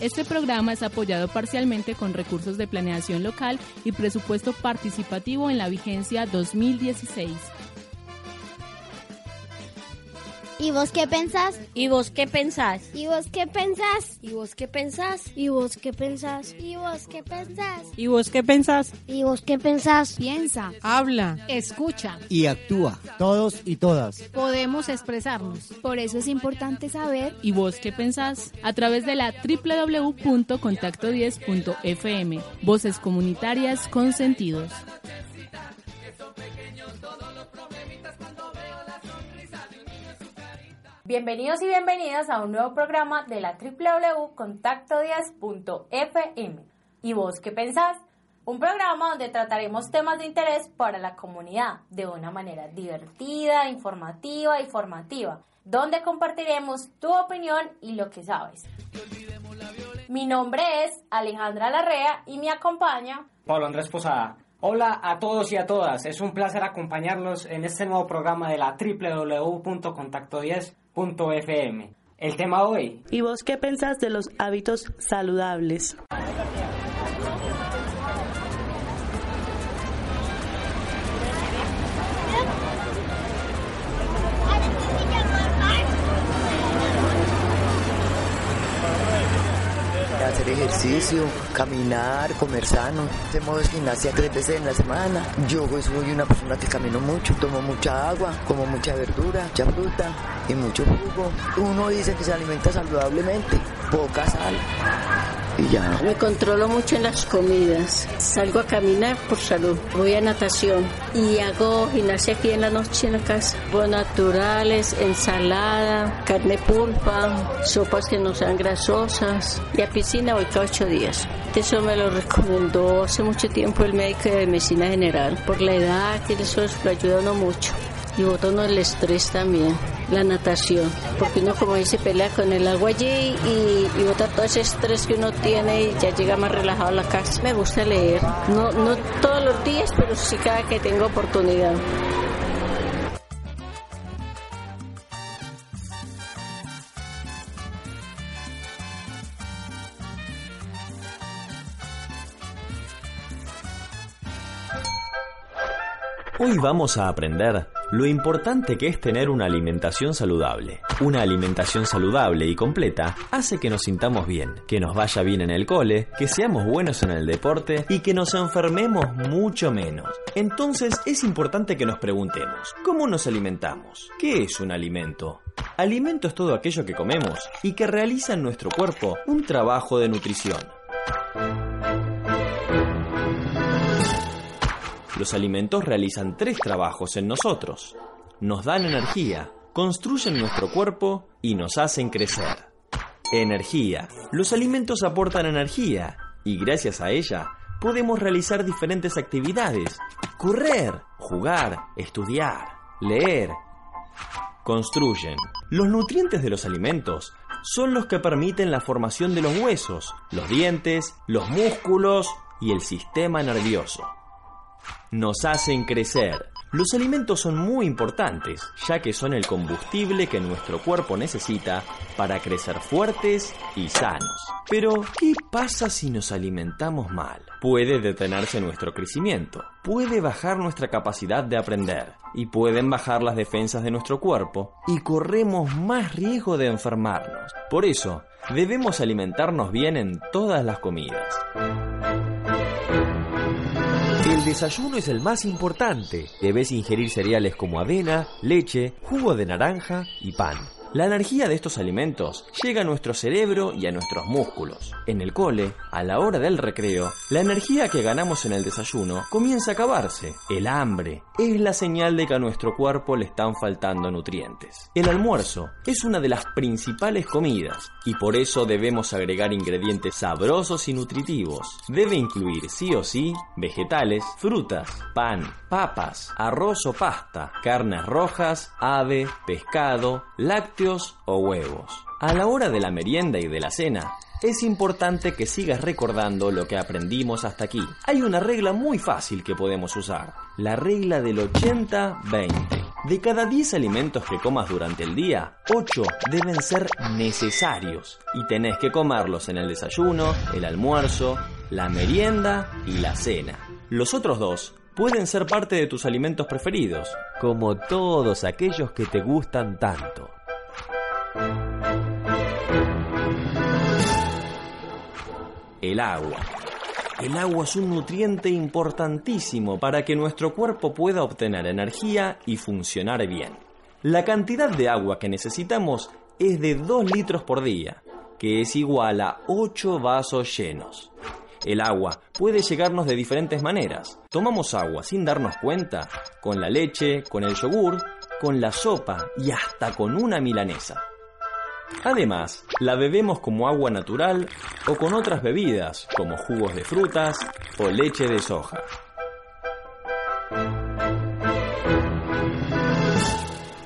Este programa es apoyado parcialmente con recursos de planeación local y presupuesto participativo en la vigencia 2016. ¿Y vos qué pensás? ¿Y vos qué pensás? ¿Y vos qué pensás? ¿Y vos qué pensás? ¿Y vos qué pensás? ¿Y vos qué pensás? ¿Y vos qué pensás? ¿Y vos qué pensás? Piensa, Habla. escucha, y actúa. Todos y todas. podemos expresarnos. Por eso es importante saber ¿Y vos qué pensás? A través de la www.contacto10.fm. Voces comunitarias con sentidos. Bienvenidos y bienvenidas a un nuevo programa de la www.contacto10.fm. ¿Y vos qué pensás? Un programa donde trataremos temas de interés para la comunidad de una manera divertida, informativa y formativa, donde compartiremos tu opinión y lo que sabes. Mi nombre es Alejandra Larrea y me acompaña Pablo Andrés Posada. Hola a todos y a todas, es un placer acompañarlos en este nuevo programa de la www.contacto10.fm. El tema hoy, ¿Y vos qué pensás de los hábitos saludables? Ejercicio, caminar, comer sano. Hacemos gimnasia tres veces en la semana. Yo pues, soy una persona que camino mucho, tomo mucha agua, como mucha verdura, mucha fruta y mucho jugo. Uno dice que se alimenta saludablemente, poca sal. Me controlo mucho en las comidas. Salgo a caminar por salud. Voy a natación y hago gimnasia aquí en la noche en la casa. Voy naturales, ensalada, carne pulpa, sopas que no sean grasosas. Y a piscina voy cada ocho días. Eso me lo recomendó hace mucho tiempo el médico de medicina general. Por la edad, que eso lo ayuda a mucho. Y bota uno el estrés también, la natación, porque uno como dice pelea con el agua allí y, y bota todo ese estrés que uno tiene y ya llega más relajado a la casa. Me gusta leer, no, no todos los días, pero sí cada que tengo oportunidad. Hoy vamos a aprender lo importante que es tener una alimentación saludable. Una alimentación saludable y completa hace que nos sintamos bien, que nos vaya bien en el cole, que seamos buenos en el deporte y que nos enfermemos mucho menos. Entonces es importante que nos preguntemos, ¿cómo nos alimentamos? ¿Qué es un alimento? Alimento es todo aquello que comemos y que realiza en nuestro cuerpo un trabajo de nutrición. Los alimentos realizan tres trabajos en nosotros. Nos dan energía, construyen nuestro cuerpo y nos hacen crecer. Energía. Los alimentos aportan energía y gracias a ella podemos realizar diferentes actividades. Correr, jugar, estudiar, leer. Construyen. Los nutrientes de los alimentos son los que permiten la formación de los huesos, los dientes, los músculos y el sistema nervioso nos hacen crecer. Los alimentos son muy importantes, ya que son el combustible que nuestro cuerpo necesita para crecer fuertes y sanos. Pero, ¿qué pasa si nos alimentamos mal? Puede detenerse nuestro crecimiento, puede bajar nuestra capacidad de aprender y pueden bajar las defensas de nuestro cuerpo y corremos más riesgo de enfermarnos. Por eso, debemos alimentarnos bien en todas las comidas. El desayuno es el más importante. Debes ingerir cereales como avena, leche, jugo de naranja y pan. La energía de estos alimentos llega a nuestro cerebro y a nuestros músculos. En el cole, a la hora del recreo, la energía que ganamos en el desayuno comienza a acabarse. El hambre es la señal de que a nuestro cuerpo le están faltando nutrientes. El almuerzo es una de las principales comidas y por eso debemos agregar ingredientes sabrosos y nutritivos. Debe incluir sí o sí vegetales, frutas, pan, papas, arroz o pasta, carnes rojas, ave, pescado, lácteos o huevos. A la hora de la merienda y de la cena, es importante que sigas recordando lo que aprendimos hasta aquí. Hay una regla muy fácil que podemos usar, la regla del 80-20. De cada 10 alimentos que comas durante el día, 8 deben ser necesarios y tenés que comerlos en el desayuno, el almuerzo, la merienda y la cena. Los otros dos pueden ser parte de tus alimentos preferidos, como todos aquellos que te gustan tanto. El agua. El agua es un nutriente importantísimo para que nuestro cuerpo pueda obtener energía y funcionar bien. La cantidad de agua que necesitamos es de 2 litros por día, que es igual a 8 vasos llenos. El agua puede llegarnos de diferentes maneras. Tomamos agua sin darnos cuenta, con la leche, con el yogur, con la sopa y hasta con una milanesa. Además, la bebemos como agua natural o con otras bebidas, como jugos de frutas o leche de soja.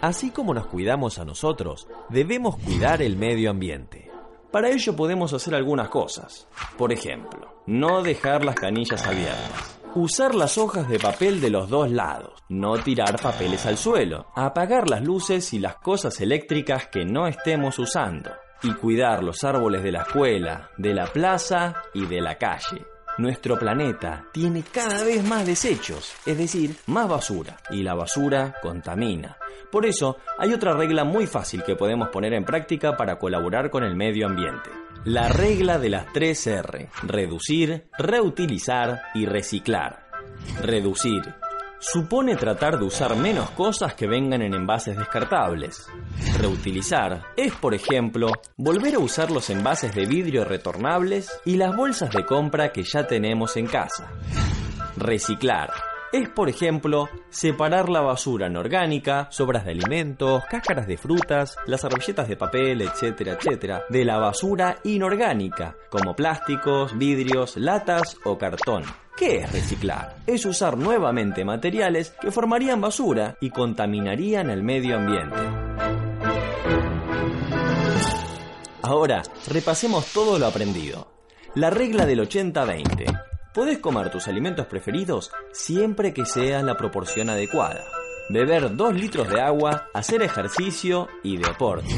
Así como nos cuidamos a nosotros, debemos cuidar el medio ambiente. Para ello podemos hacer algunas cosas. Por ejemplo, no dejar las canillas abiertas. Usar las hojas de papel de los dos lados. No tirar papeles al suelo. Apagar las luces y las cosas eléctricas que no estemos usando. Y cuidar los árboles de la escuela, de la plaza y de la calle. Nuestro planeta tiene cada vez más desechos, es decir, más basura, y la basura contamina. Por eso, hay otra regla muy fácil que podemos poner en práctica para colaborar con el medio ambiente. La regla de las 3 R. Reducir, reutilizar y reciclar. Reducir. Supone tratar de usar menos cosas que vengan en envases descartables. Reutilizar es, por ejemplo, volver a usar los envases de vidrio retornables y las bolsas de compra que ya tenemos en casa. Reciclar es, por ejemplo, separar la basura anorgánica, sobras de alimentos, cáscaras de frutas, las servilletas de papel, etcétera, etcétera, de la basura inorgánica, como plásticos, vidrios, latas o cartón. ¿Qué es reciclar? Es usar nuevamente materiales que formarían basura y contaminarían el medio ambiente. Ahora, repasemos todo lo aprendido. La regla del 80-20. Podés comer tus alimentos preferidos siempre que sea la proporción adecuada. Beber 2 litros de agua, hacer ejercicio y deporte.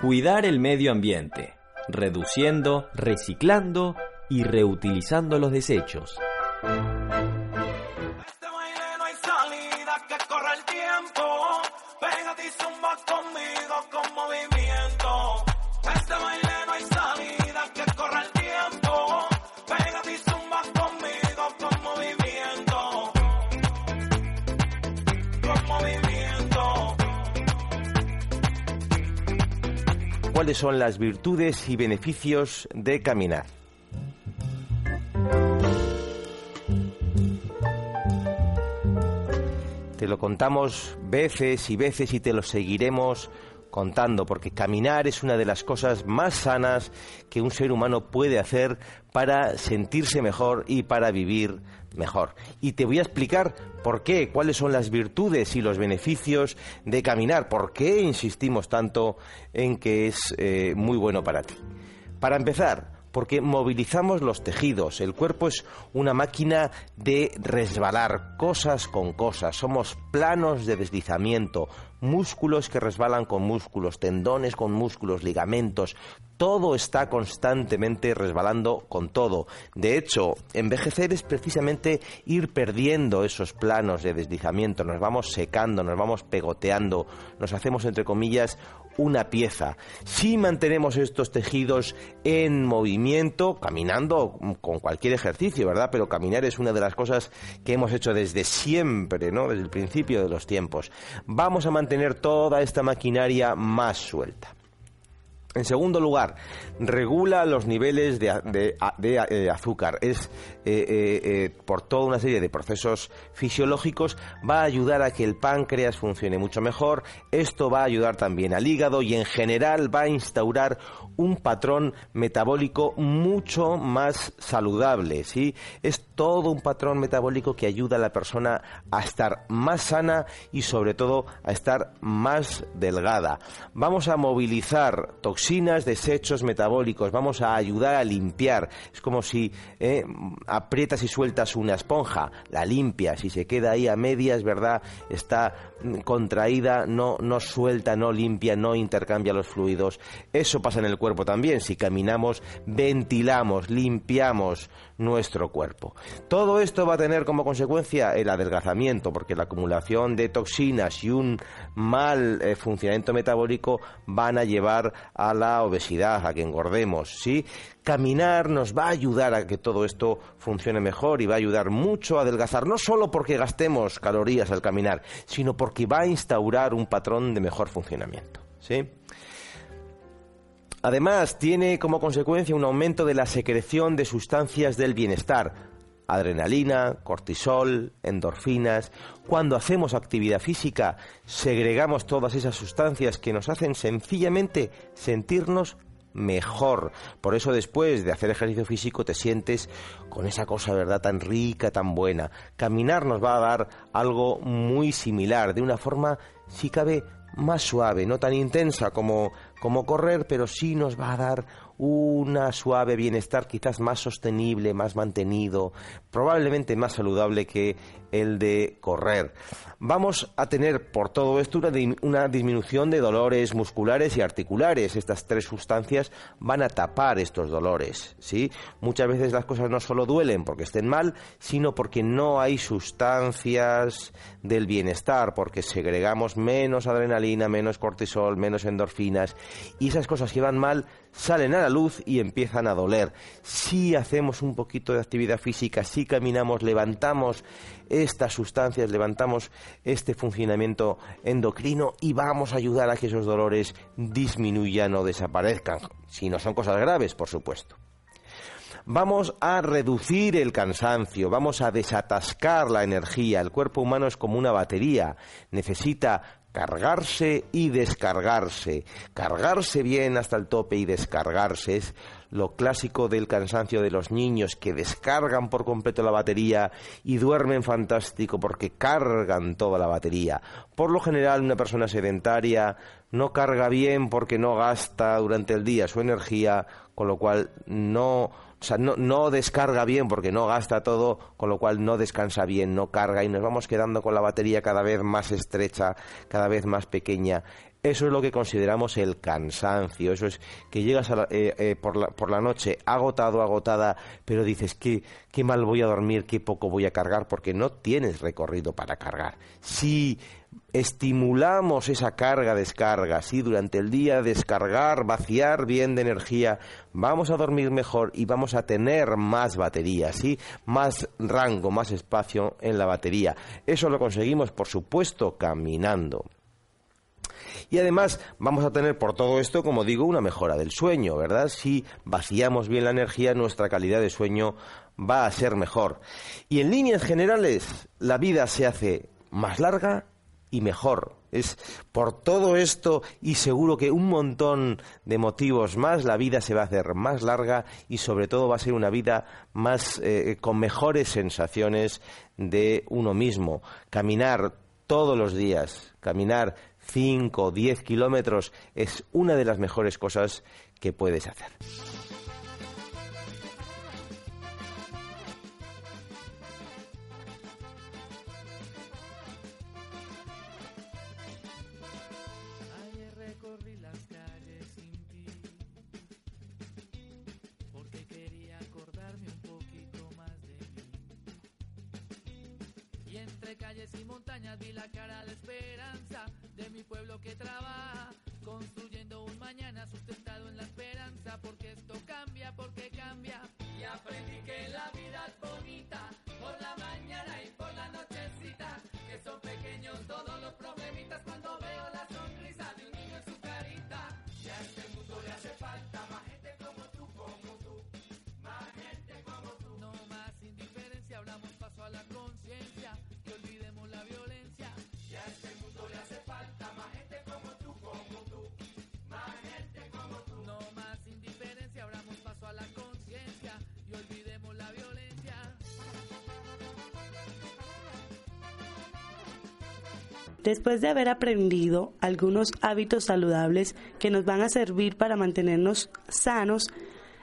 Cuidar el medio ambiente, reduciendo, reciclando y reutilizando los desechos. ¿Cuáles son las virtudes y beneficios de caminar? Te lo contamos veces y veces y te lo seguiremos contando, porque caminar es una de las cosas más sanas que un ser humano puede hacer para sentirse mejor y para vivir mejor. Y te voy a explicar por qué, cuáles son las virtudes y los beneficios de caminar, por qué insistimos tanto en que es eh, muy bueno para ti. Para empezar, porque movilizamos los tejidos. El cuerpo es una máquina de resbalar cosas con cosas. Somos planos de deslizamiento, músculos que resbalan con músculos, tendones con músculos, ligamentos. Todo está constantemente resbalando con todo. De hecho, envejecer es precisamente ir perdiendo esos planos de deslizamiento. Nos vamos secando, nos vamos pegoteando, nos hacemos, entre comillas, una pieza. Si mantenemos estos tejidos en movimiento, caminando con cualquier ejercicio, ¿verdad? Pero caminar es una de las cosas que hemos hecho desde siempre, ¿no? Desde el principio de los tiempos. Vamos a mantener toda esta maquinaria más suelta. En segundo lugar, regula los niveles de, eh, azúcar. Es eh, eh, por toda una serie de procesos fisiológicos va a ayudar a que el páncreas funcione mucho mejor. Esto va a ayudar también al hígado y en general va a instaurar un patrón metabólico mucho más saludable. ¿sí? Es todo un patrón metabólico que ayuda a la persona a estar más sana y sobre todo a estar más delgada. Vamos a movilizar toxinas toxinas, desechos metabólicos, vamos a ayudar a limpiar. Es como si eh, aprietas y sueltas una esponja, la limpias y se queda ahí a medias, ¿verdad? Está mm, contraída, no, no suelta, no limpia, no intercambia los fluidos. Eso pasa en el cuerpo también. Si caminamos, ventilamos, limpiamos nuestro cuerpo. Todo esto va a tener como consecuencia el adelgazamiento, porque la acumulación de toxinas y un mal eh, funcionamiento metabólico van a llevar a la obesidad, a que engordemos, ¿sí? Caminar nos va a ayudar a que todo esto funcione mejor y va a ayudar mucho a adelgazar, no solo porque gastemos calorías al caminar, sino porque va a instaurar un patrón de mejor funcionamiento, ¿sí? Además, tiene como consecuencia un aumento de la secreción de sustancias del bienestar, adrenalina, cortisol, endorfinas. Cuando hacemos actividad física, segregamos todas esas sustancias que nos hacen sencillamente sentirnos mejor. Por eso después de hacer ejercicio físico te sientes con esa cosa, ¿verdad?, tan rica, tan buena. Caminar nos va a dar algo muy similar, de una forma, si cabe, más suave, no tan intensa como, como correr, pero sí nos va a dar una suave bienestar quizás más sostenible, más mantenido, probablemente más saludable que el de correr. Vamos a tener por todo esto una, disminución de dolores musculares y articulares. Estas tres sustancias van a tapar estos dolores, ¿sí? Muchas veces las cosas no solo duelen porque estén mal, sino porque no hay sustancias del bienestar, porque segregamos menos adrenalina, menos cortisol, menos endorfinas y esas cosas que van mal salen a la luz y empiezan a doler. Si hacemos un poquito de actividad física, si caminamos, levantamos estas sustancias, levantamos este funcionamiento endocrino y vamos a ayudar a que esos dolores disminuyan o desaparezcan, si no son cosas graves, por supuesto. Vamos a reducir el cansancio, vamos a desatascar la energía. El cuerpo humano es como una batería, necesita cargarse y descargarse, cargarse bien hasta el tope y descargarse. Es lo clásico del cansancio de los niños que descargan por completo la batería y duermen fantástico porque cargan toda la batería. Por lo general una persona sedentaria no carga bien porque no gasta durante el día su energía, con lo cual no o sea, no, descarga bien porque no gasta todo, con lo cual no descansa bien, no carga y nos vamos quedando con la batería cada vez más estrecha, cada vez más pequeña. Eso es lo que consideramos el cansancio. Eso es que llegas eh, eh, por, la, por, la, noche agotado, agotada, pero dices que qué mal voy a dormir, qué poco voy a cargar, porque no tienes recorrido para cargar. Si estimulamos esa carga-descarga, si durante el día descargar, vaciar bien de energía, vamos a dormir mejor y vamos a tener más batería, ¿sí? más rango, más espacio en la batería. Eso lo conseguimos, por supuesto, caminando. Y además vamos a tener por todo esto, como digo, una mejora del sueño, ¿verdad? Si vaciamos bien la energía, nuestra calidad de sueño va a ser mejor. Y en líneas generales, la vida se hace más larga y mejor. Es por todo esto y seguro que un montón de motivos más, la vida se va a hacer más larga y sobre todo va a ser una vida más eh, con mejores sensaciones de uno mismo. Caminar todos los días, caminar 5 o 10 kilómetros es una de las mejores cosas que puedes hacer. Entre calles y montañas vi la cara de esperanza de mi pueblo que trabaja construyendo un mañana sustentado en la esperanza, porque esto cambia, porque cambia. Y aprendí que la vida es bonita, por la mañana y por la nochecita, que son pequeños todos los problemitas cuando Después de haber aprendido algunos hábitos saludables que nos van a servir para mantenernos sanos,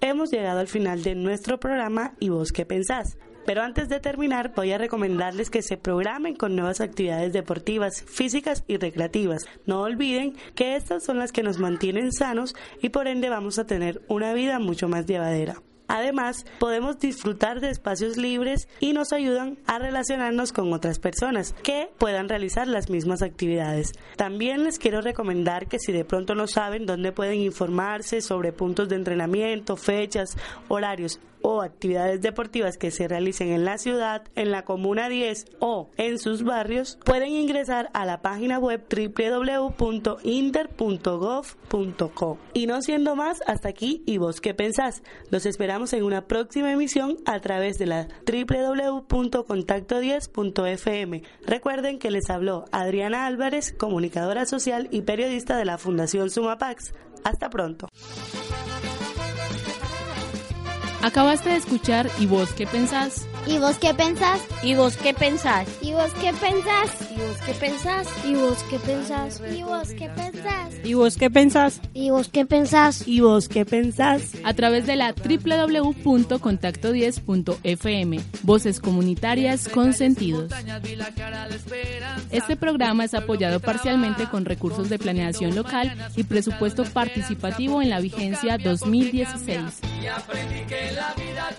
hemos llegado al final de nuestro programa ¿Y vos qué pensás? Pero antes de terminar, voy a recomendarles que se programen con nuevas actividades deportivas, físicas y recreativas. No olviden que estas son las que nos mantienen sanos y por ende vamos a tener una vida mucho más llevadera. Además, podemos disfrutar de espacios libres y nos ayudan a relacionarnos con otras personas que puedan realizar las mismas actividades. También les quiero recomendar que si de pronto no saben dónde pueden informarse sobre puntos de entrenamiento, fechas, horarios o actividades deportivas que se realicen en la ciudad, en la Comuna 10 o en sus barrios, pueden ingresar a la página web www.inter.gov.co. Y no siendo más, hasta aquí y vos qué pensás. Los esperamos en una próxima emisión a través de la www.contacto10.fm. Recuerden que les habló Adriana Álvarez, comunicadora social y periodista de la Fundación Sumapax. Hasta pronto. Acabaste de escuchar ¿Y vos qué pensás? ¿Y vos qué pensás? ¿Y vos qué pensás? ¿Y vos qué pensás? ¿Y vos qué pensás? ¿Y vos qué pensás? ¿Y vos qué pensás? ¿Y vos qué pensás? ¿Y vos qué pensás? ¿Y vos qué pensás? A través de la www.contacto10.fm. Voces comunitarias con sentidos. Este programa es apoyado parcialmente con recursos de planeación local y presupuesto participativo en la vigencia 2016. Y aprendí que la vida es